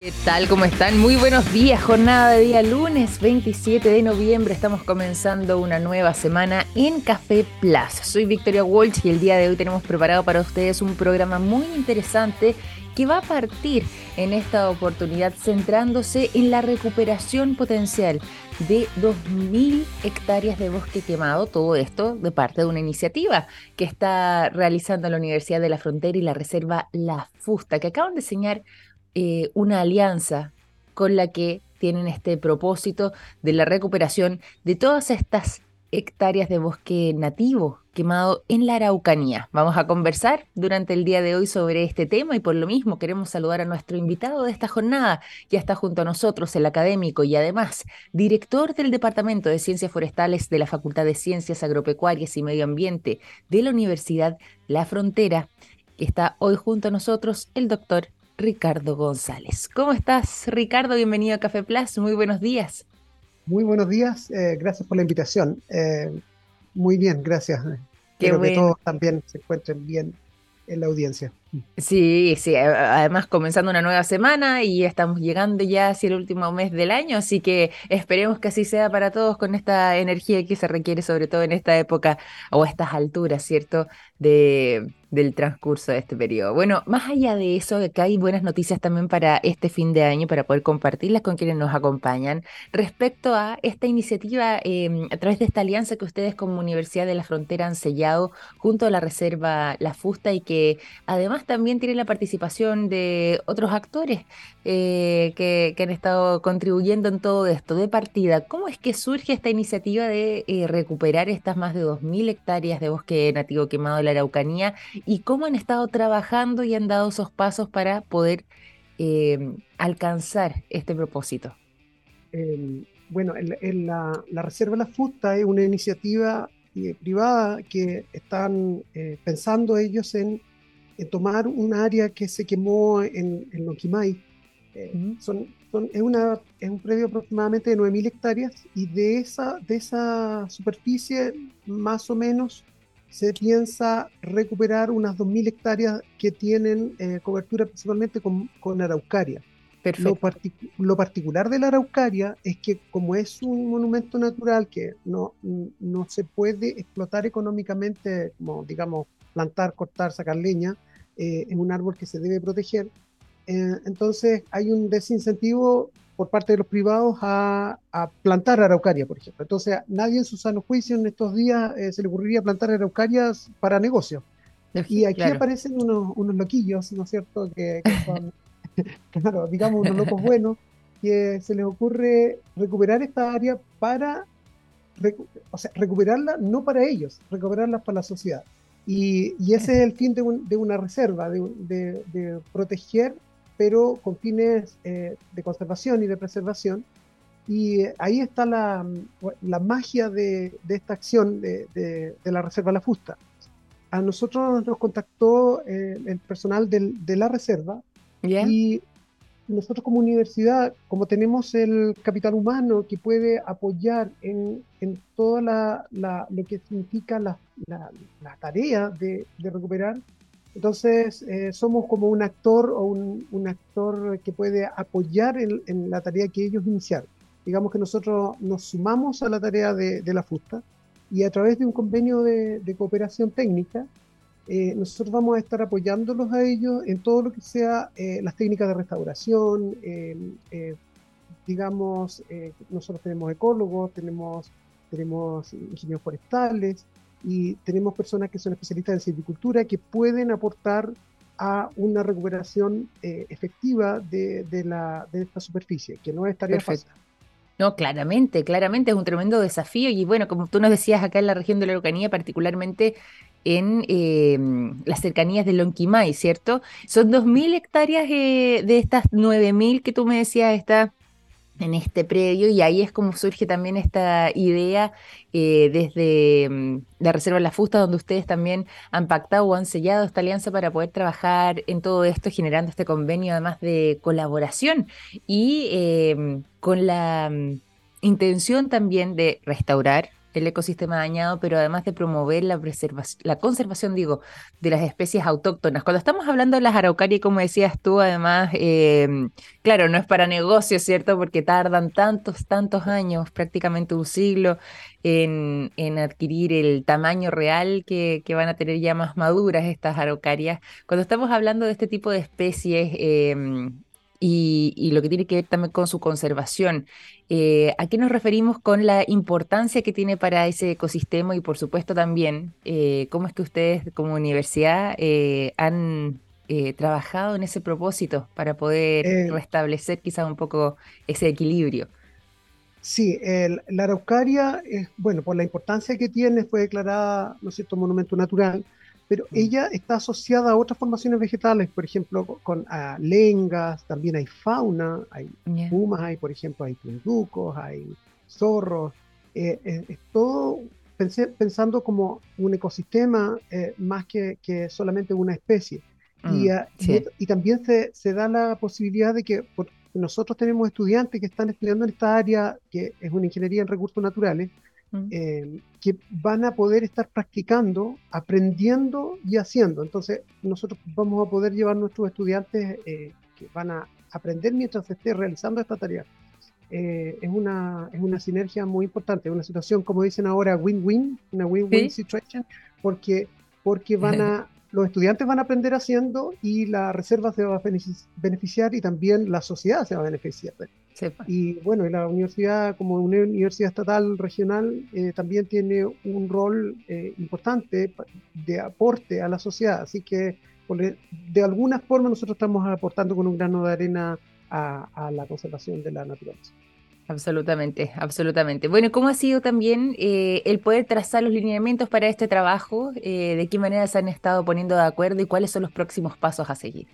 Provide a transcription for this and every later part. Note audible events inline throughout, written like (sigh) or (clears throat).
¿Qué tal? ¿Cómo están? Muy buenos días, jornada de día lunes 27 de noviembre. Estamos comenzando una nueva semana en Café Plus. Soy Victoria Walsh y el día de hoy tenemos preparado para ustedes un programa muy interesante que va a partir en esta oportunidad centrándose en la recuperación potencial de 2.000 hectáreas de bosque quemado, todo esto de parte de una iniciativa que está realizando la Universidad de la Frontera y la Reserva La Fusta, que acaban de enseñar eh, una alianza con la que tienen este propósito de la recuperación de todas estas hectáreas de bosque nativo quemado en la Araucanía. Vamos a conversar durante el día de hoy sobre este tema y por lo mismo queremos saludar a nuestro invitado de esta jornada. Ya está junto a nosotros el académico y además director del Departamento de Ciencias Forestales de la Facultad de Ciencias Agropecuarias y Medio Ambiente de la Universidad La Frontera. Está hoy junto a nosotros el doctor Ricardo González. ¿Cómo estás, Ricardo? Bienvenido a Café Plus. Muy buenos días. Muy buenos días. Eh, gracias por la invitación. Eh, muy bien, gracias. Qué que todos también se encuentren bien en la audiencia. Sí, sí, además comenzando una nueva semana y estamos llegando ya hacia el último mes del año, así que esperemos que así sea para todos con esta energía que se requiere sobre todo en esta época o a estas alturas, ¿cierto? De, del transcurso de este periodo. Bueno, más allá de eso, acá hay buenas noticias también para este fin de año, para poder compartirlas con quienes nos acompañan, respecto a esta iniciativa em, a través de esta alianza que ustedes como Universidad de la Frontera han sellado junto a la Reserva La Fusta y que además también tiene la participación de otros actores eh, que, han estado contribuyendo en todo esto. De partida, ¿cómo es que surge esta iniciativa de eh, recuperar estas más de 2.000 hectáreas de bosque nativo quemado de la Araucanía y cómo han estado trabajando y han dado esos pasos para poder eh, alcanzar este propósito? Bueno, en, la, Reserva La Fusta es una iniciativa privada que están pensando ellos en, tomar un área que se quemó en, en Loquimay. Son, es, una, es un predio aproximadamente de 9.000 hectáreas y de esa, de esa superficie más o menos se piensa recuperar unas 2.000 hectáreas que tienen eh, cobertura principalmente con, con araucaria. Lo, lo, particular de la araucaria es que como es un monumento natural que no, no se puede explotar económicamente, como digamos plantar, cortar, sacar leña, eh, es un árbol que se debe proteger, eh, entonces hay un desincentivo por parte de los privados a, plantar araucaria, por ejemplo. Entonces, nadie en su sano juicio en estos días eh, se le ocurriría plantar araucarias para negocio. Y aquí aparecen unos, unos, loquillos, ¿no es cierto? Que, son, (laughs) claro, digamos, unos locos buenos, que se les ocurre recuperar esta área para, o sea, recuperarla no para ellos, recuperarla para la sociedad. Y, y ese es el fin de, de una reserva, de, de, de proteger pero con fines eh, de conservación y de preservación. Y ahí está la, la magia de, de, esta acción de, de, la Reserva La Fusta. A nosotros nos contactó eh, el personal del, de la Reserva y nosotros como universidad, como tenemos el capital humano que puede apoyar en, en toda la, la, lo que significa la, la, la tarea de, de recuperar, entonces, eh, somos como un actor o un, actor que puede apoyar en, la tarea que ellos iniciaron. Digamos que nosotros nos sumamos a la tarea de, la FUSTA y a través de un convenio de, cooperación técnica, eh, nosotros vamos a estar apoyándolos a ellos en todo lo que sea eh, las técnicas de restauración, digamos, nosotros tenemos ecólogos, tenemos, tenemos ingenieros forestales, y tenemos personas que son especialistas en silvicultura que pueden aportar a una recuperación eh, efectiva de, de, la, de esta superficie, que no es tarea fácil. No, claramente, claramente es un tremendo desafío y bueno, como tú nos decías acá en la región de la Araucanía, particularmente en em, las cercanías de Lonquimay, ¿cierto? Son 2.000 hectáreas eh, de estas 9.000 que tú me decías, está en este predio y ahí es como surge también esta idea eh, desde mm, la Reserva La Fusta, donde ustedes también han pactado o han sellado esta alianza para poder trabajar en todo esto, generando este convenio además de colaboración. Y em, con la mm, intención también de restaurar el ecosistema dañado, pero además de promover la preservación, la conservación, digo, de las especies autóctonas. Cuando estamos hablando de las araucarias, como decías tú, además, em, claro, no es para negocio, ¿cierto? Porque tardan tantos, tantos años, prácticamente un siglo, en, adquirir el tamaño real que, que, van a tener ya más maduras estas araucarias. Cuando estamos hablando de este tipo de especies, eh, y, lo que tiene que ver también con su conservación. Eh, ¿A qué nos referimos con la importancia que tiene para ese ecosistema y por supuesto también eh, cómo es que ustedes como universidad eh, han trabajado en ese propósito para poder restablecer quizás un poco ese equilibrio? Sí, la araucaria, bueno, por la importancia que tiene, fue declarada, ¿no es cierto?, monumento natural pero mm. ella está asociada a otras formaciones vegetales, por ejemplo, con lengas, también hay fauna, hay pumas, hay, por ejemplo, hay tunducos, hay zorros, eh, eh, es todo pensando como un ecosistema eh, más que, que, solamente una especie. y, mm, y, también se, se, da la posibilidad de que nosotros tenemos estudiantes que están estudiando en esta área, que es una ingeniería en recursos naturales, eh, que van a poder estar practicando, aprendiendo y haciendo. Entonces, nosotros vamos a poder llevar a nuestros estudiantes eh, que van a aprender mientras se esté realizando esta tarea. Eh, es, una, es una sinergia muy importante, una situación, como dicen ahora, win-win, una win-win situation, porque, porque van a, (laughs) los estudiantes van a aprender haciendo y la reserva se va a beneficiar y también la sociedad se va a beneficiar. Y bueno, la universidad como una universidad estatal regional eh, también tiene un rol eh, importante de aporte a la sociedad, así que de alguna forma nosotros estamos aportando con un grano de arena a la conservación de la naturaleza. Absolutamente, absolutamente. Bueno, ¿cómo ha sido también eh, el poder trazar los lineamientos para este trabajo? ¿De qué manera se han estado poniendo de acuerdo y cuáles son los próximos pasos a seguir?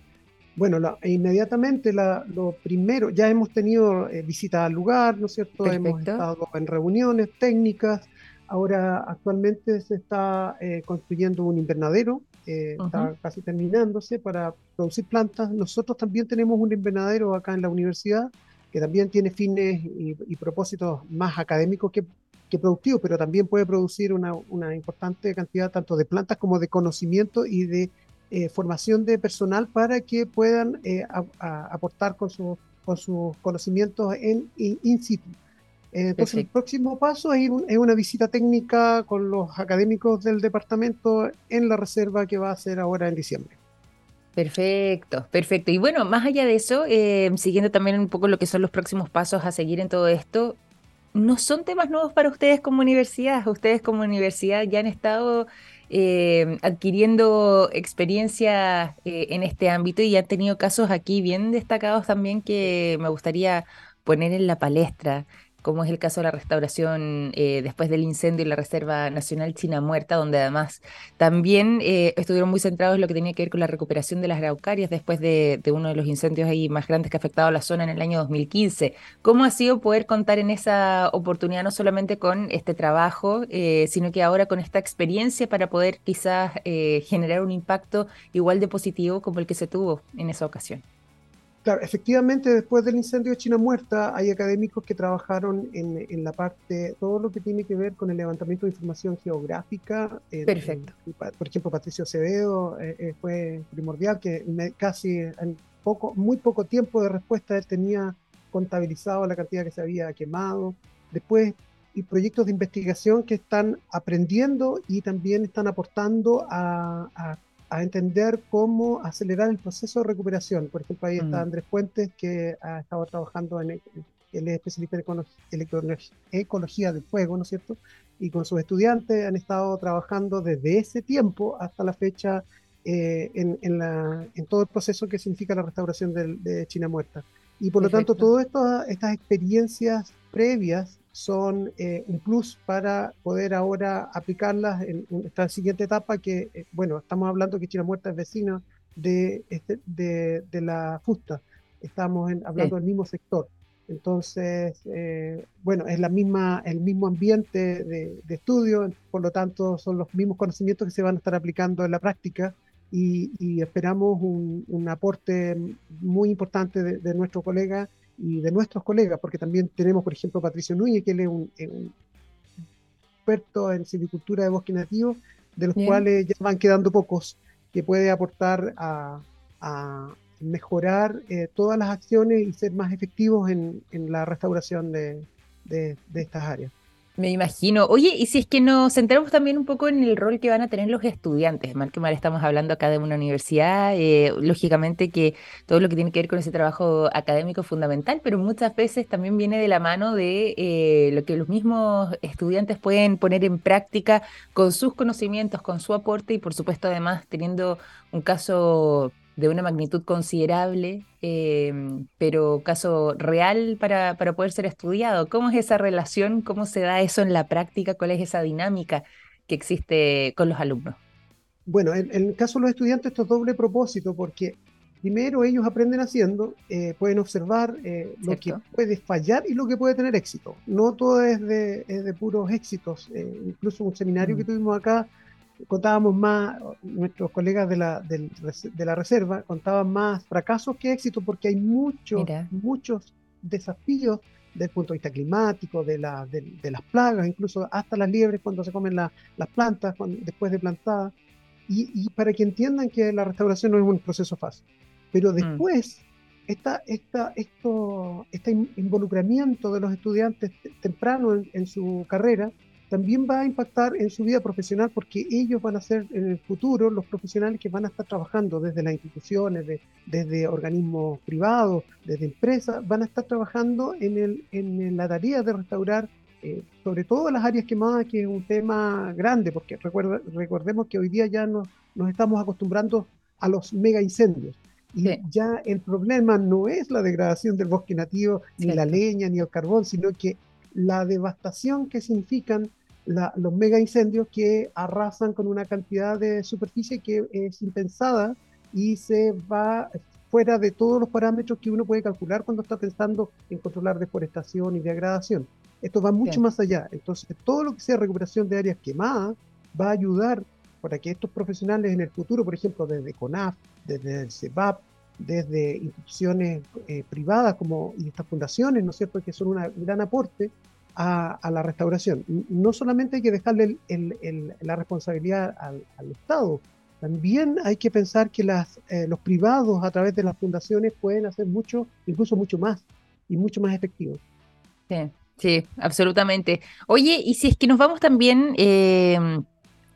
Bueno, inmediatamente lo primero, ya hemos tenido eh, visitas al lugar, ¿no es cierto? Hemos estado en reuniones técnicas. Ahora actualmente se está construyendo un invernadero, está casi terminándose para producir plantas. Nosotros también tenemos un invernadero acá en la universidad que también tiene fines y, propósitos más académicos que, productivos, pero también puede producir una, importante cantidad tanto de plantas como de conocimiento y de eh, formación de personal para que puedan eh, aportar con, con sus conocimientos en in, situ. Eh, entonces, el próximo paso es, es, una visita técnica con los académicos del departamento en la reserva que va a ser ahora en diciembre. Perfecto, perfecto. Y bueno, más allá de eso, eh, siguiendo también un poco lo que son los próximos pasos a seguir en todo esto, no son temas nuevos para ustedes como universidad. Ustedes como universidad ya han estado eh, adquiriendo experiencia eh, en este ámbito y han tenido casos aquí bien destacados también que me gustaría poner en la palestra como es el caso de la restauración eh, después del incendio en la Reserva Nacional China Muerta, donde además también eh, estuvieron muy centrados en lo que tenía que ver con la recuperación de las araucarias después de, uno de los incendios ahí más grandes que ha afectado a la zona en el año 2015. ¿Cómo ha sido poder contar en esa oportunidad no solamente con este trabajo, eh, sino que ahora con esta experiencia para poder quizás generar un impacto igual de positivo como el que se tuvo en esa ocasión? Claro, efectivamente, después del incendio de China Muerta, hay académicos que trabajaron en, la parte, todo lo que tiene que ver con el levantamiento de información geográfica. Perfecto. por ejemplo, Patricio Acevedo eh, eh, fue primordial, que casi en poco, muy poco tiempo de respuesta él tenía contabilizado la cantidad que se había quemado. Después, y proyectos de investigación que están aprendiendo y también están aportando a, a a entender cómo acelerar el proceso de recuperación. Por ejemplo, ahí está mm. Andrés Puentes, que ha estado trabajando en, él es especialista en ecología del fuego, ¿no es cierto? Y con sus estudiantes han estado trabajando desde ese tiempo hasta la fecha eh, en, en, la, en, todo el proceso que significa la restauración de, China Muerta. Y por lo tanto, todas estas experiencias previas son eh, un plus para poder ahora aplicarlas en, esta siguiente etapa que, eh, bueno, estamos hablando que China Muerta es vecina de, este, de, de, la fusta, estamos hablando del mismo sector. Entonces, eh, bueno, es la misma, el mismo ambiente de, estudio, por lo tanto son los mismos conocimientos que se van a estar aplicando en la práctica y, esperamos un, un, aporte muy importante de, de nuestro colega y de nuestros colegas, porque también tenemos, por ejemplo, Patricio Núñez, que él es un, expertos en silvicultura de bosque nativo, de los cuales ya van quedando pocos, que puede aportar a, mejorar eh, todas las acciones y ser más efectivos en, la restauración de estas áreas. Me imagino. Oye, y si es que nos centramos también un poco en el rol que van a tener los estudiantes, mal que mal estamos hablando acá de una universidad, eh, lógicamente que todo lo que tiene que ver con ese trabajo académico es fundamental, pero muchas veces también viene de la mano de eh, lo que los mismos estudiantes pueden poner en práctica con sus conocimientos, con su aporte y por supuesto además teniendo un caso de una magnitud considerable, em, pero caso real para, para, poder ser estudiado. ¿Cómo es esa relación? ¿Cómo se da eso en la práctica? ¿Cuál es esa dinámica que existe con los alumnos? Bueno, en, el caso de los estudiantes esto es doble propósito porque primero ellos aprenden haciendo, eh, pueden observar eh, lo que puede fallar y lo que puede tener éxito. No todo es de, de puros éxitos. Eh, incluso un seminario que mm. tuvimos acá contábamos más, nuestros colegas de la, de, la reserva contaban más fracasos que éxitos porque hay muchos, muchos desafíos desde el punto de vista climático, de, la, de, las plagas, incluso hasta las liebres cuando se comen las plantas después de plantadas, y, para que entiendan que la restauración no es un proceso fácil. Pero mm. después, esta, esta, esto, este involucramiento de los estudiantes temprano en su carrera también va a impactar en su vida profesional porque ellos van a ser en el futuro los profesionales que van a estar trabajando desde las instituciones, desde organismos privados, desde empresas, van a estar trabajando en, el, en la tarea de restaurar eh, sobre todo las áreas quemadas, que es un tema grande, porque recordemos que hoy día ya nos, nos estamos acostumbrando a los mega incendios. Y ya el problema no es la degradación del bosque nativo, ni la leña, ni el carbón, sino que la devastación que significan los mega incendios que arrasan con una cantidad de superficie que es impensada y se va fuera de todos los parámetros que uno puede calcular cuando está pensando en controlar deforestación y degradación. Esto va mucho más allá. Entonces, todo lo que sea recuperación de áreas quemadas va a ayudar para que estos profesionales en el futuro, por ejemplo, desde CONAF, desde el CEPAP, desde instituciones eh, privadas como estas fundaciones, ¿no es cierto?, que son un gran aporte, a, la restauración. No solamente hay que dejarle la responsabilidad al, Estado, también hay que pensar que eh, los privados a través de las fundaciones pueden hacer mucho, incluso mucho más y mucho más efectivo. Sí, sí, absolutamente. Oye, y si es que nos vamos también... Eh,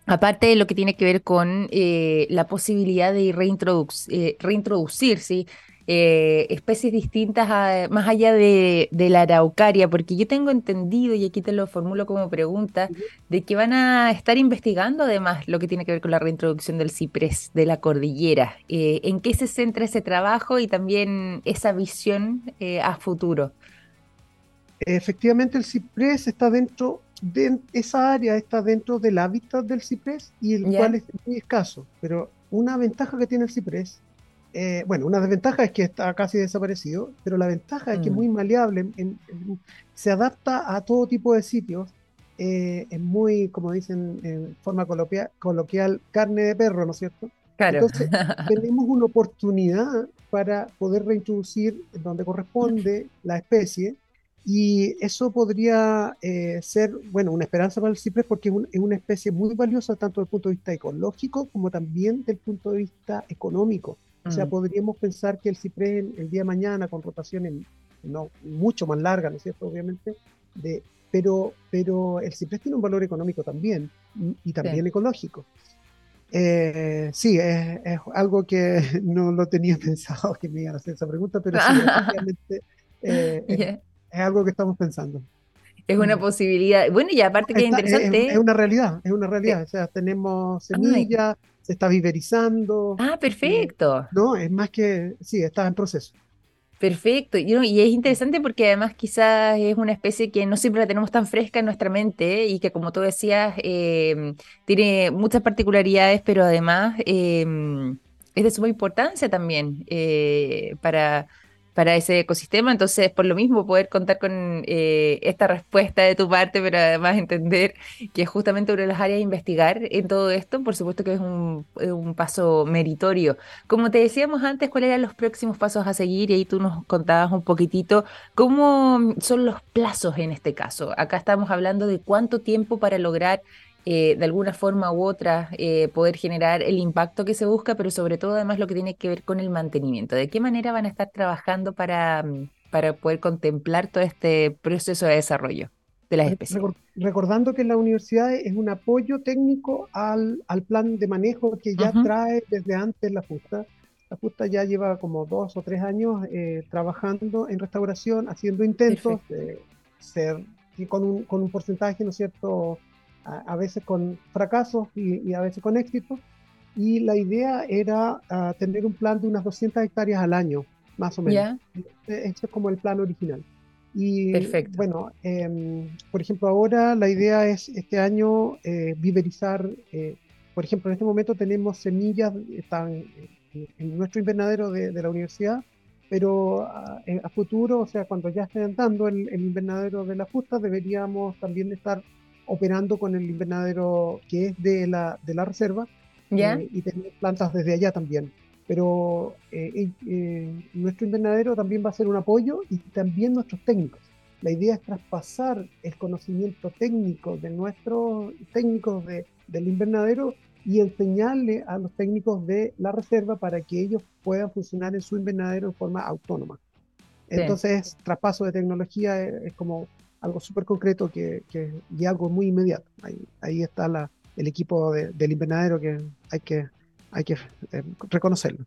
aparte de lo que tiene que ver con eh, la posibilidad de reintroducir, reintroducir ¿sí? Eh, especies distintas más allá de, la araucaria, porque yo tengo entendido, y aquí te lo formulo como pregunta, de que van a estar investigando además lo que tiene que ver con la reintroducción del ciprés de la cordillera. Eh, ¿En qué se centra ese trabajo y también esa visión eh, a futuro? Efectivamente, el ciprés está dentro de esa área, está dentro del hábitat del ciprés y el cual es muy escaso, pero una ventaja que tiene el ciprés eh, bueno, una desventaja es que está casi desaparecido, pero la ventaja es que es mm. muy maleable, se adapta a todo tipo de sitios, eh, es muy, como dicen en forma coloquial, carne de perro, ¿no es cierto? Claro. Entonces, (laughs) tenemos una oportunidad para poder reintroducir donde corresponde la especie y eso podría eh, ser, bueno, una esperanza para el ciprés porque es, una especie muy valiosa tanto desde el punto de vista ecológico como también desde el punto de vista económico. O sea, mm. podríamos pensar que el ciprés el, día de mañana, con rotaciones no, mucho más largas, ¿no es cierto? Obviamente, de, pero, pero el ciprés tiene un valor económico también y también ecológico. Eh, sí, es, algo que (laughs) no lo tenía (laughs) pensado que me iban a hacer esa pregunta, pero sí, (laughs) eh, es, algo que estamos pensando. Es una mm. posibilidad. Bueno, y aparte que es interesante. Es, una realidad, es una realidad. O sea, tenemos semillas, se está viverizando. Ah, perfecto. no, es más que, sí, está en proceso. Perfecto, y, y, es interesante porque además quizás es una especie que no siempre la tenemos tan fresca en nuestra mente y que como tú decías em, tiene muchas particularidades, pero además em, es de suma importancia también eh, para, para ese ecosistema. Entonces, por lo mismo, poder contar con eh, esta respuesta de tu parte, pero además entender que es justamente una de las áreas de investigar en todo esto, por supuesto que es un, un paso meritorio. Como te decíamos antes, ¿cuáles eran los próximos pasos a seguir? Y ahí tú nos contabas un poquitito cómo son los plazos en este caso. Acá estamos hablando de cuánto tiempo para lograr eh, de alguna forma u otra eh, poder generar el impacto que se busca, pero sobre todo además lo que tiene que ver con el mantenimiento. ¿De qué manera van a estar trabajando para, mm, para poder contemplar todo este proceso de desarrollo de las especies? Recordando que la universidad es un apoyo técnico al, al plan de manejo que ya trae desde antes la FUSTA. La FUSTA ya lleva como dos o tres años eh, trabajando en restauración, haciendo intentos de ser y con un, con un porcentaje, ¿no es cierto?, a, veces con fracasos y, a veces con éxitos. Y la idea era ah, tener un plan de unas 200 hectáreas al año, más o menos. Este, este es como el plan original. Y Perfecto. bueno, em, por ejemplo, ahora la idea es este año eh, viverizar, eh, por ejemplo, en este momento tenemos semillas, están en nuestro invernadero de, la universidad, pero a, eh, a, futuro, o sea, cuando ya estén dando el, el invernadero de la fusta, deberíamos también estar operando con el invernadero que es de la, de la reserva ¿Ya? Eh, y tener plantas desde allá también. Pero eh, eh, nuestro invernadero también va a ser un apoyo y también nuestros técnicos. La idea es traspasar el conocimiento técnico de nuestros técnicos de, del invernadero y enseñarle a los técnicos de la reserva para que ellos puedan funcionar en su invernadero en forma autónoma. Entonces, traspaso de tecnología es como algo súper concreto que, que, y algo muy inmediato. Ahí, ahí está la, el equipo del invernadero que hay que, hay que eh, reconocerlo.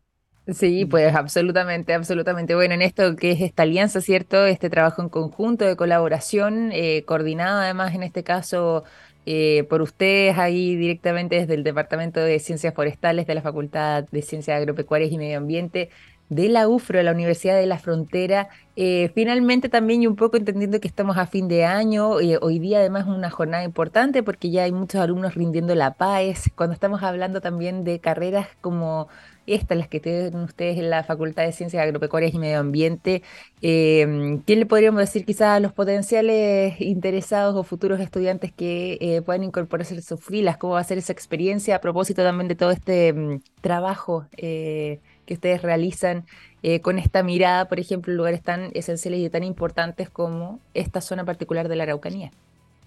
Sí, pues absolutamente, absolutamente. Bueno, en esto que es esta alianza, ¿cierto? Este trabajo en conjunto de colaboración, eh, coordinado además en este caso eh, por ustedes ahí directamente desde el Departamento de Ciencias Forestales de la Facultad de Ciencias Agropecuarias y Medio Ambiente de la UFRO, la Universidad de la Frontera. Eh, finalmente también y un poco entendiendo que estamos a fin de año, eh, hoy día además es una jornada importante porque ya hay muchos alumnos rindiendo la PAES, cuando estamos hablando también de carreras como estas, las que tienen ustedes en la Facultad de Ciencias Agropecuarias y Medio Ambiente, eh, ¿quién le podríamos decir quizás a los potenciales interesados o futuros estudiantes que puedan incorporarse en sus filas? ¿Cómo va a ser esa experiencia a propósito también de todo este mm, trabajo? Que ustedes realizan eh, con esta mirada, por ejemplo, en lugares tan esenciales y tan importantes como esta zona particular de la Araucanía?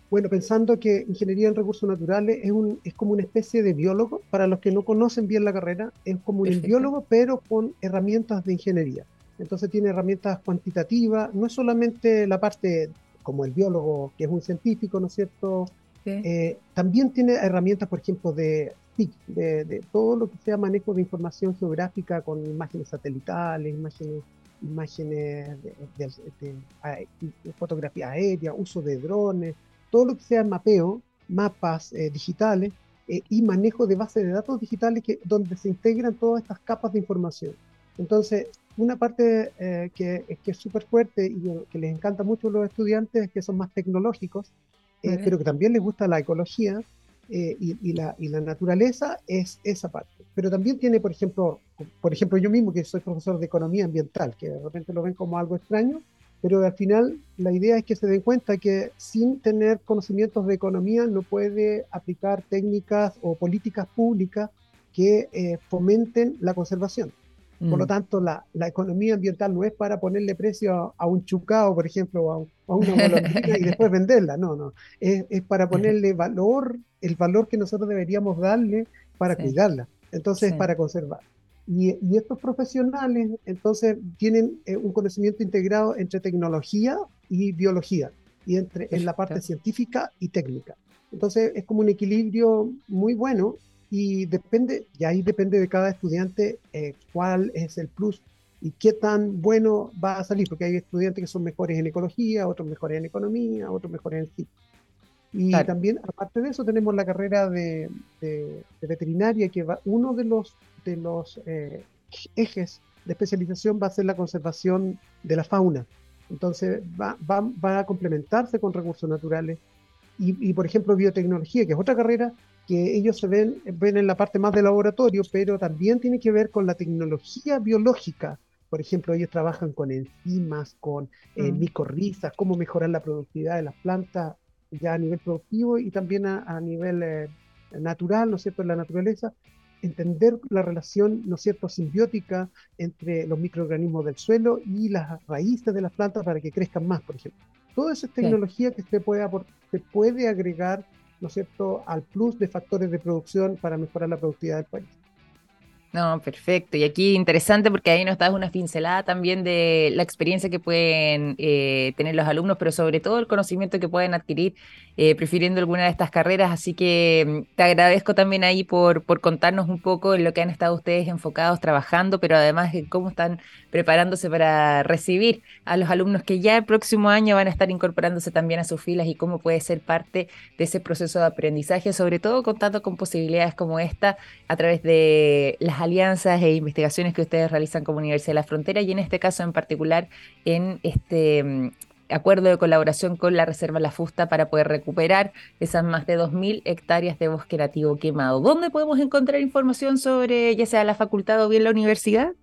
Bueno, pensando que ingeniería en recursos naturales es, un, es como una especie de biólogo, para los que no conocen bien la carrera, es como un biólogo, pero con herramientas de ingeniería. Entonces tiene herramientas cuantitativas, no es solamente la parte como el biólogo, que es un científico, ¿no es cierto? Eh, también tiene herramientas, por ejemplo, de de, todo lo que sea manejo de información geográfica con imágenes satelitales, imágenes, imágenes de, fotografía aérea, uso de drones, todo lo que sea mapeo, mapas eh, digitales eh, y manejo de bases de datos digitales que, donde se integran todas estas capas de información. Entonces, una parte eh, que, que, es súper fuerte y que les encanta mucho a los estudiantes, que son más tecnológicos, pero que también les gusta la ecología, eh, y, la, y, la, naturaleza es esa parte. Pero también tiene, por ejemplo, por ejemplo, yo mismo que soy profesor de economía ambiental, que de repente lo ven como algo extraño, pero al final la idea es que se den cuenta que sin tener conocimientos de economía no puede aplicar técnicas o políticas públicas que eh, fomenten la conservación. Por lo mm. tanto, la, la, economía ambiental no es para ponerle precio a, un chucao, por ejemplo, o a, una golondrina y después (laughs) venderla. No, no. Es, es, para ponerle valor, el valor que nosotros deberíamos darle para cuidarla. Entonces, es para conservar. Y, y, estos profesionales, entonces, tienen eh, un conocimiento integrado entre tecnología y biología, y entre en la parte científica y técnica. Entonces, es como un equilibrio muy bueno y depende, y ahí depende de cada estudiante eh, cuál es el plus y qué tan bueno va a salir, porque hay estudiantes que son mejores en ecología, otros mejores en economía, otros mejores en sí. Y también, aparte de eso, tenemos la carrera de, de, veterinaria, que va, uno de los, de los eh, ejes de especialización va a ser la conservación de la fauna. Entonces, va, va, va a complementarse con recursos naturales. Y, y, por ejemplo, biotecnología, que es otra carrera que ellos se ven, ven en la parte más de laboratorio, pero también tiene que ver con la tecnología biológica, por ejemplo, ellos trabajan con enzimas, con eh, mm. micorrizas, cómo mejorar la productividad de las plantas ya a nivel productivo y también a, nivel eh, natural, ¿no es cierto?, en la naturaleza, entender la relación, ¿no es cierto?, simbiótica entre los microorganismos del suelo y las raíces de las plantas para que crezcan más, por ejemplo. Toda esa tecnología que se puede, se puede agregar, ¿no es cierto?, al plus de factores de producción para mejorar la productividad del país. No, perfecto. Y aquí interesante porque ahí nos das una pincelada también de la experiencia que pueden eh, tener los alumnos, pero sobre todo el conocimiento que pueden adquirir eh, prefiriendo alguna de estas carreras. Así que mm, te agradezco también ahí por, por contarnos un poco en lo que han estado ustedes enfocados trabajando, pero además en cómo están preparándose para recibir a los alumnos que ya el próximo año van a estar incorporándose también a sus filas y cómo puede ser parte de ese proceso de aprendizaje, sobre todo contando con posibilidades como esta a través de las alianzas e investigaciones que ustedes realizan como Universidad de la Frontera y en este caso en particular en este mm, acuerdo de colaboración con la Reserva La Fusta para poder recuperar esas más de 2.000 hectáreas de bosque nativo quemado. ¿Dónde podemos encontrar información sobre ya sea la facultad o bien la universidad?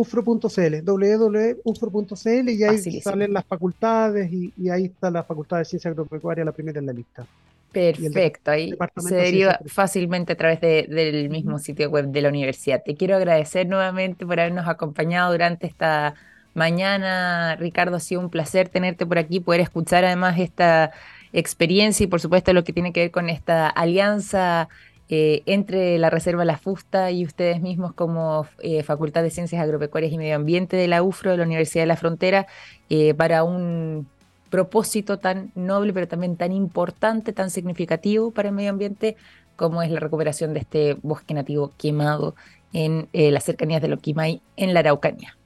ufro.cl, www.ufro.cl y ahí salen las facultades y, ahí está la Facultad de Ciencia Agropecuaria, la primera en la lista. Perfecto, ahí se deriva fácilmente a través del mismo sitio web de la universidad. Te quiero agradecer nuevamente por habernos acompañado durante esta mañana. Ricardo, ha sido un placer tenerte por aquí, poder escuchar además esta experiencia y por supuesto lo que tiene que ver con esta alianza eh, entre la Reserva La Fusta y ustedes mismos como eh, Facultad de Ciencias Agropecuarias y Medio Ambiente de la UFRO de la Universidad de la Frontera eh, para un propósito tan noble, pero también tan importante, tan significativo para el medio ambiente, como es la recuperación de este bosque nativo quemado en las cercanías de Loquimay, en la Araucanía.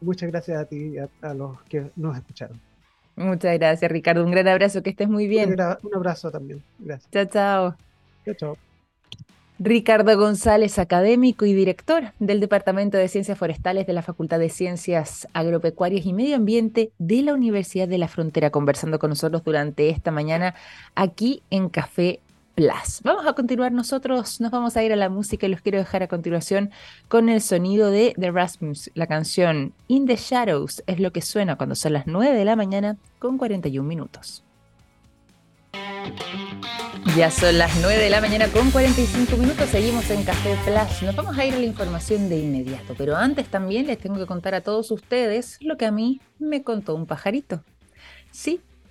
Muchas gracias a ti y a, los que nos escucharon. Muchas gracias, Ricardo. Un gran abrazo, que estés muy bien. Un, abrazo también. Gracias. Chao, chao. Chao, chao. Ricardo González, académico y director del Departamento de Ciencias Forestales de la Facultad de Ciencias Agropecuarias y Medio Ambiente de la Universidad de la Frontera, conversando con nosotros durante esta mañana aquí en Café Plus. Vamos a continuar nosotros, nos vamos a ir a la música y los quiero dejar a continuación con el sonido de The Rasmus. La canción In the Shadows es lo que suena cuando son las 9 de la mañana con 41 minutos. Ya son las 9 de la mañana con 45 minutos, seguimos en Café Flash. Nos vamos a ir a la información de inmediato, pero antes también les tengo que contar a todos ustedes lo que a mí me contó un pajarito. Sí,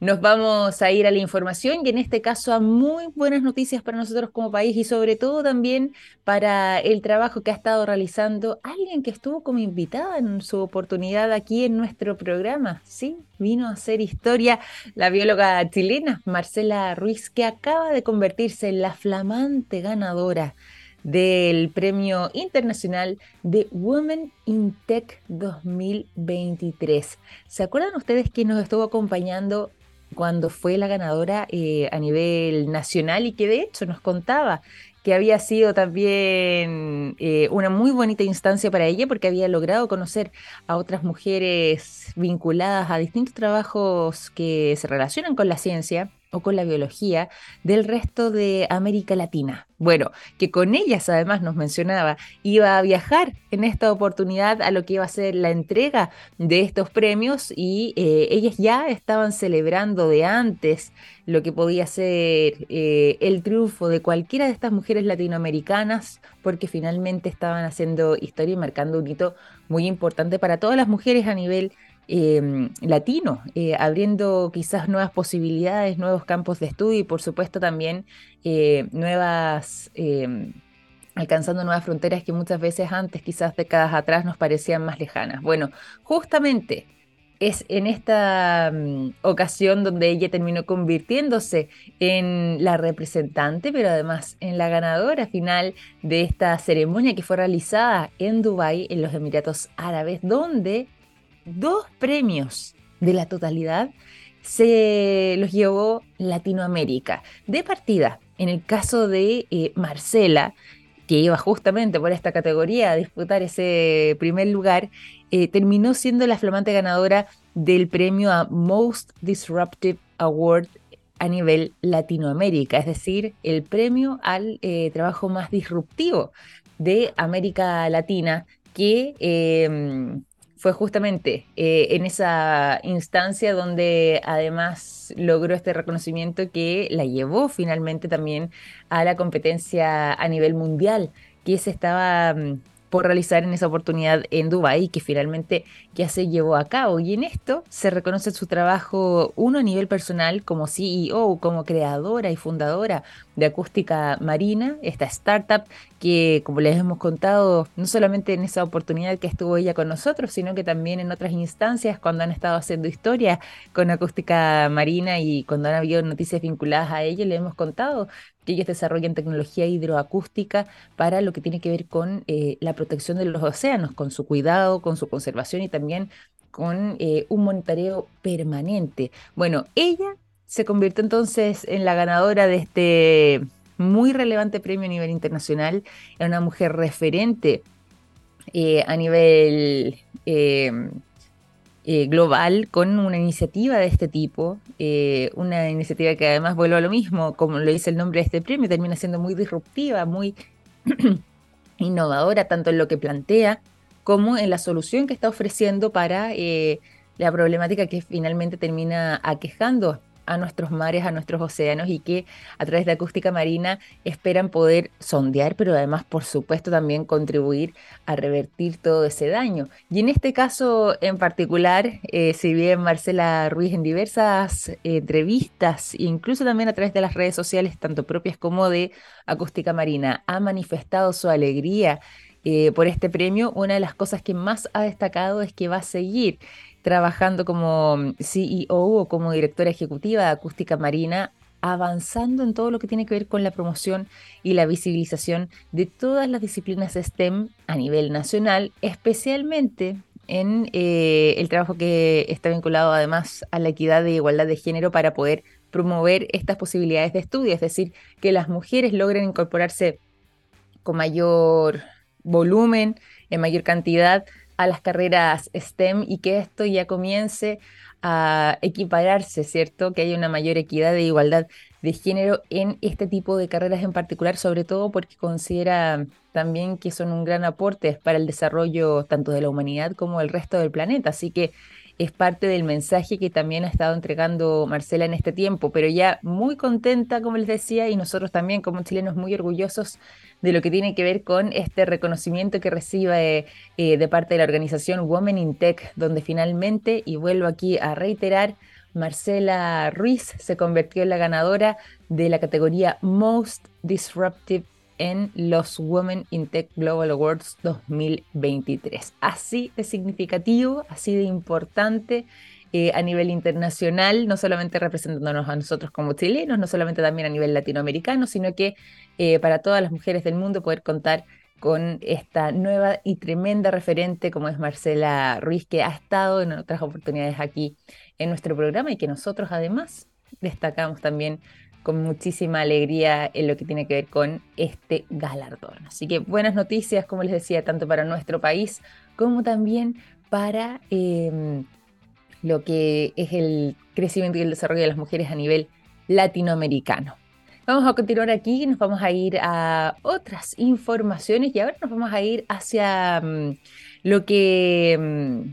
Nos vamos a ir a la información y en este caso a muy buenas noticias para nosotros como país y sobre todo también para el trabajo que ha estado realizando alguien que estuvo como invitada en su oportunidad aquí en nuestro programa. Sí, vino a hacer historia la bióloga chilena Marcela Ruiz que acaba de convertirse en la flamante ganadora del Premio Internacional de Women in Tech 2023. ¿Se acuerdan ustedes que nos estuvo acompañando cuando fue la ganadora eh, a nivel nacional y que de hecho nos contaba que había sido también eh, una muy bonita instancia para ella porque había logrado conocer a otras mujeres vinculadas a distintos trabajos que se relacionan con la ciencia o con la biología del resto de América Latina. Bueno, que con ellas además nos mencionaba, iba a viajar en esta oportunidad a lo que iba a ser la entrega de estos premios y eh, ellas ya estaban celebrando de antes lo que podía ser eh, el triunfo de cualquiera de estas mujeres latinoamericanas, porque finalmente estaban haciendo historia y marcando un hito muy importante para todas las mujeres a nivel Em, latino, eh, abriendo quizás nuevas posibilidades, nuevos campos de estudio y por supuesto también eh, nuevas, em, alcanzando nuevas fronteras que muchas veces antes, quizás décadas atrás, nos parecían más lejanas. Bueno, justamente es en esta mm, ocasión donde ella terminó convirtiéndose en la representante, pero además en la ganadora final de esta ceremonia que fue realizada en Dubái, en los Emiratos Árabes, donde dos premios de la totalidad se los llevó Latinoamérica. De partida, en el caso de eh, Marcela, que iba justamente por esta categoría a disputar ese primer lugar, eh, terminó siendo la flamante ganadora del premio a Most Disruptive Award a nivel Latinoamérica, es decir, el premio al eh, trabajo más disruptivo de América Latina que em, fue justamente eh, en esa instancia donde además logró este reconocimiento que la llevó finalmente también a la competencia a nivel mundial, que se estaba mm, por realizar en esa oportunidad en Dubái, que finalmente ya se llevó a cabo. Y en esto se reconoce su trabajo, uno a nivel personal como CEO, como creadora y fundadora de Acústica Marina, esta startup que, como les hemos contado, no solamente en esa oportunidad que estuvo ella con nosotros, sino que también en otras instancias cuando han estado haciendo historia con Acústica Marina y cuando han habido noticias vinculadas a ella, le hemos contado que ellos desarrollan tecnología hidroacústica para lo que tiene que ver con eh, la protección de los océanos, con su cuidado, con su conservación y también con eh, un monitoreo permanente. Bueno, ella se convirtió entonces en la ganadora de este muy relevante premio a nivel internacional, era una mujer referente eh, a nivel eh, global con una iniciativa de este tipo, eh, una iniciativa que además vuelve a lo mismo, como lo dice el nombre de este premio, termina siendo muy disruptiva, muy (clears throat) innovadora, tanto en lo que plantea como en la solución que está ofreciendo para eh, la problemática que finalmente termina aquejando a nuestros mares, a nuestros océanos y que a través de acústica marina esperan poder sondear, pero además, por supuesto, también contribuir a revertir todo ese daño. Y en este caso en particular, eh, si bien Marcela Ruiz en diversas eh, entrevistas, incluso también a través de las redes sociales, tanto propias como de acústica marina, ha manifestado su alegría eh, por este premio, una de las cosas que más ha destacado es que va a seguir trabajando como CEO o como directora ejecutiva de Acústica Marina, avanzando en todo lo que tiene que ver con la promoción y la visibilización de todas las disciplinas STEM a nivel nacional, especialmente en eh, el trabajo que está vinculado además a la equidad de igualdad de género para poder promover estas posibilidades de estudio, es decir, que las mujeres logren incorporarse con mayor volumen, en mayor cantidad a las carreras STEM y que esto ya comience a equipararse, ¿cierto? Que haya una mayor equidad de igualdad de género en este tipo de carreras en particular, sobre todo porque considera también que son un gran aporte para el desarrollo tanto de la humanidad como del resto del planeta. Así que es parte del mensaje que también ha estado entregando Marcela en este tiempo, pero ya muy contenta, como les decía, y nosotros también como chilenos muy orgullosos de lo que tiene que ver con este reconocimiento que recibe eh, de parte de la organización Women in Tech, donde finalmente, y vuelvo aquí a reiterar, Marcela Ruiz se convirtió en la ganadora de la categoría Most Disruptive en los Women in Tech Global Awards 2023. Así de significativo, así de importante eh, a nivel internacional, no solamente representándonos a nosotros como chilenos, no solamente también a nivel latinoamericano, sino que eh, para todas las mujeres del mundo poder contar con esta nueva y tremenda referente como es Marcela Ruiz, que ha estado en otras oportunidades aquí en nuestro programa y que nosotros además destacamos también con muchísima alegría en lo que tiene que ver con este galardón. Así que buenas noticias, como les decía, tanto para nuestro país como también para em, lo que es el crecimiento y el desarrollo de las mujeres a nivel latinoamericano. Vamos a continuar aquí, nos vamos a ir a otras informaciones y ahora nos vamos a ir hacia mm, lo que mm,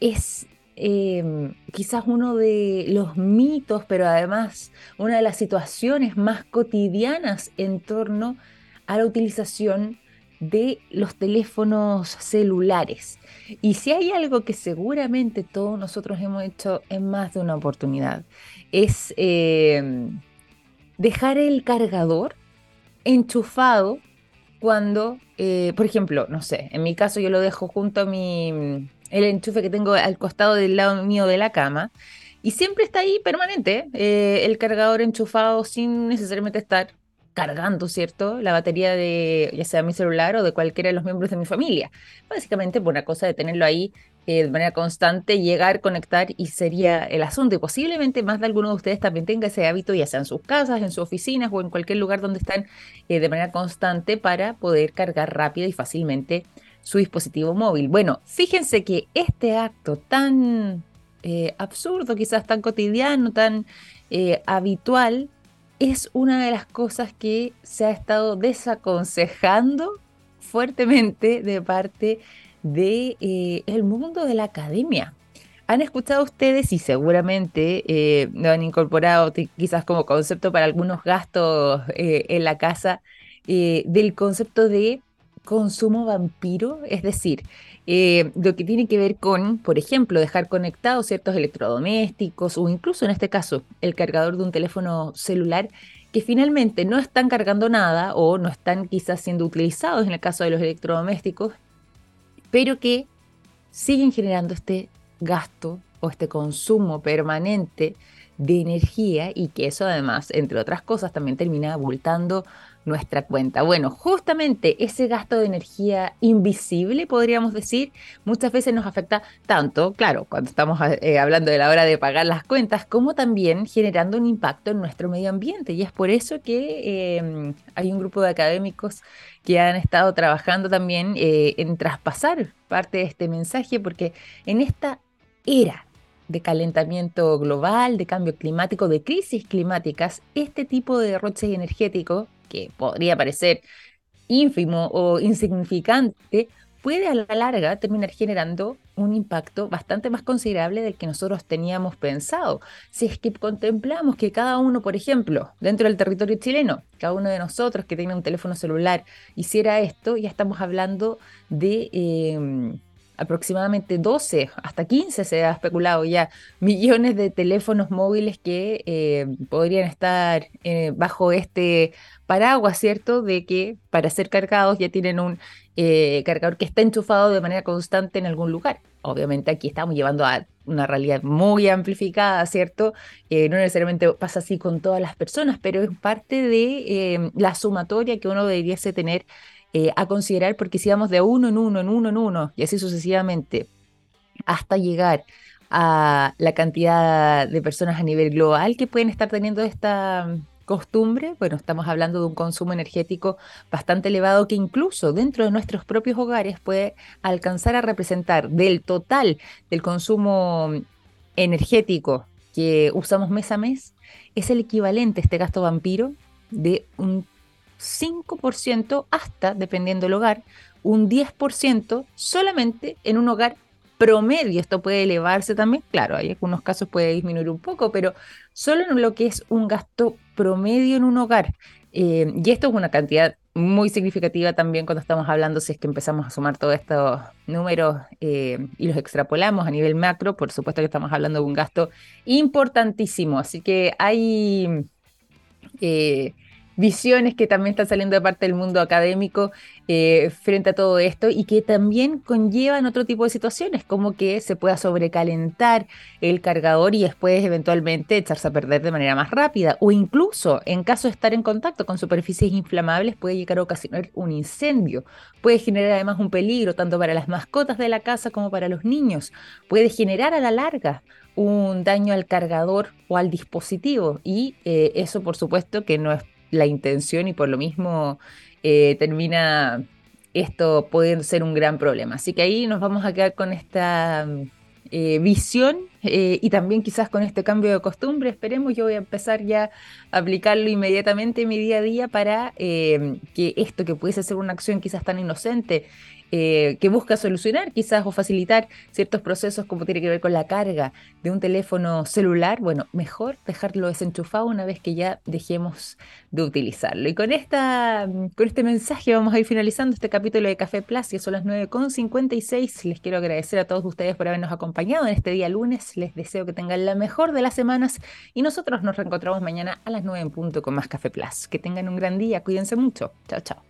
es em, quizás uno de los mitos, pero además una de las situaciones más cotidianas en torno a la utilización de los teléfonos celulares. Y si hay algo que seguramente todos nosotros hemos hecho en más de una oportunidad, es em, dejar el cargador enchufado cuando, eh, por ejemplo, no sé, en mi caso yo lo dejo junto a mi, el enchufe que tengo al costado del lado mío de la cama y siempre está ahí permanente eh, el cargador enchufado sin necesariamente estar cargando, ¿cierto? La batería de ya sea mi celular o de cualquiera de los miembros de mi familia. Básicamente por una cosa de tenerlo ahí eh, de manera constante, llegar, conectar y sería el asunto. Y posiblemente más de alguno de ustedes también tenga ese hábito, ya sea en sus casas, en sus oficinas o en cualquier lugar donde están eh, de manera constante para poder cargar rápido y fácilmente su dispositivo móvil. Bueno, fíjense que este acto tan eh, absurdo, quizás tan cotidiano, tan habitual, es una de las cosas que se ha estado desaconsejando fuertemente de parte de eh, mundo de la academia. Han escuchado ustedes y seguramente eh, lo han incorporado quizás como concepto para algunos gastos eh, en la casa del concepto de consumo vampiro, es decir, lo que tiene que ver con, por ejemplo, dejar conectados ciertos electrodomésticos o incluso en este caso el cargador de un teléfono celular que finalmente no están cargando nada o no están quizás siendo utilizados en el caso de los electrodomésticos pero que siguen generando este gasto o este consumo permanente de energía y que eso además, entre otras cosas, también termina abultando nuestra cuenta. Bueno, justamente ese gasto de energía invisible, podríamos decir, muchas veces nos afecta tanto, claro, cuando estamos eh, hablando de la hora de pagar las cuentas, como también generando un impacto en nuestro medio ambiente. Y es por eso que em, hay un grupo de académicos que han estado trabajando también eh, en traspasar parte de este mensaje, porque en esta era de calentamiento global, de cambio climático, de crisis climáticas, este tipo de derroche energético, que podría parecer ínfimo o insignificante, puede a la larga terminar generando un impacto bastante más considerable del que nosotros teníamos pensado. Si es que contemplamos que cada uno, por ejemplo, dentro del territorio chileno, cada uno de nosotros que tenga un teléfono celular hiciera esto, ya estamos hablando de... Em, aproximadamente 12, hasta 15 se ha especulado ya, millones de teléfonos móviles que eh, podrían estar eh, bajo este paraguas, ¿cierto? De que para ser cargados ya tienen un eh, cargador que está enchufado de manera constante en algún lugar. Obviamente aquí estamos llevando a una realidad muy amplificada, ¿cierto? no necesariamente pasa así con todas las personas, pero es parte de la sumatoria que uno debería tener eh, a considerar, porque si vamos de uno en uno, en uno en uno, y así sucesivamente, hasta llegar a la cantidad de personas a nivel global que pueden estar teniendo esta costumbre, bueno, estamos hablando de un consumo energético bastante elevado que incluso dentro de nuestros propios hogares puede alcanzar a representar del total del consumo energético que usamos mes a mes, es el equivalente este gasto vampiro de un 5% hasta, dependiendo del hogar, un 10% solamente en un hogar promedio. Esto puede elevarse también, claro, hay algunos casos puede disminuir un poco, pero solo en lo que es un gasto promedio en un hogar. Eh, y esto es una cantidad muy significativa también cuando estamos hablando, si es que empezamos a sumar todos estos números eh, y los extrapolamos a nivel macro, por supuesto que estamos hablando de un gasto importantísimo. Así que hay... Eh, visiones que también están saliendo de parte del mundo académico eh, frente a todo esto y que también conllevan otro tipo de situaciones, como que se pueda sobrecalentar el cargador y después eventualmente echarse a perder de manera más rápida, o incluso en caso de estar en contacto con superficies inflamables puede llegar a ocasionar un incendio, puede generar además un peligro tanto para las mascotas de la casa como para los niños, puede generar a la larga un daño al cargador o al dispositivo y eh, eso por supuesto que no es la intención y por lo mismo eh, termina esto puede ser un gran problema. Así que ahí nos vamos a quedar con esta eh, visión eh, y también quizás con este cambio de costumbre. Esperemos, yo voy a empezar ya a aplicarlo inmediatamente en mi día a día para que esto que pudiese ser una acción quizás tan inocente eh, que busca solucionar quizás o facilitar ciertos procesos como tiene que ver con la carga de un teléfono celular, bueno, mejor dejarlo desenchufado una vez que ya dejemos de utilizarlo. Y con, esta, con este mensaje vamos a ir finalizando este capítulo de Café Plus, que son las 9.56. Les quiero agradecer a todos ustedes por habernos acompañado en este día lunes. Les deseo que tengan la mejor de las semanas y nosotros nos reencontramos mañana a las 9 en punto con más Café Plus. Que tengan un gran día, cuídense mucho. Chao, chao.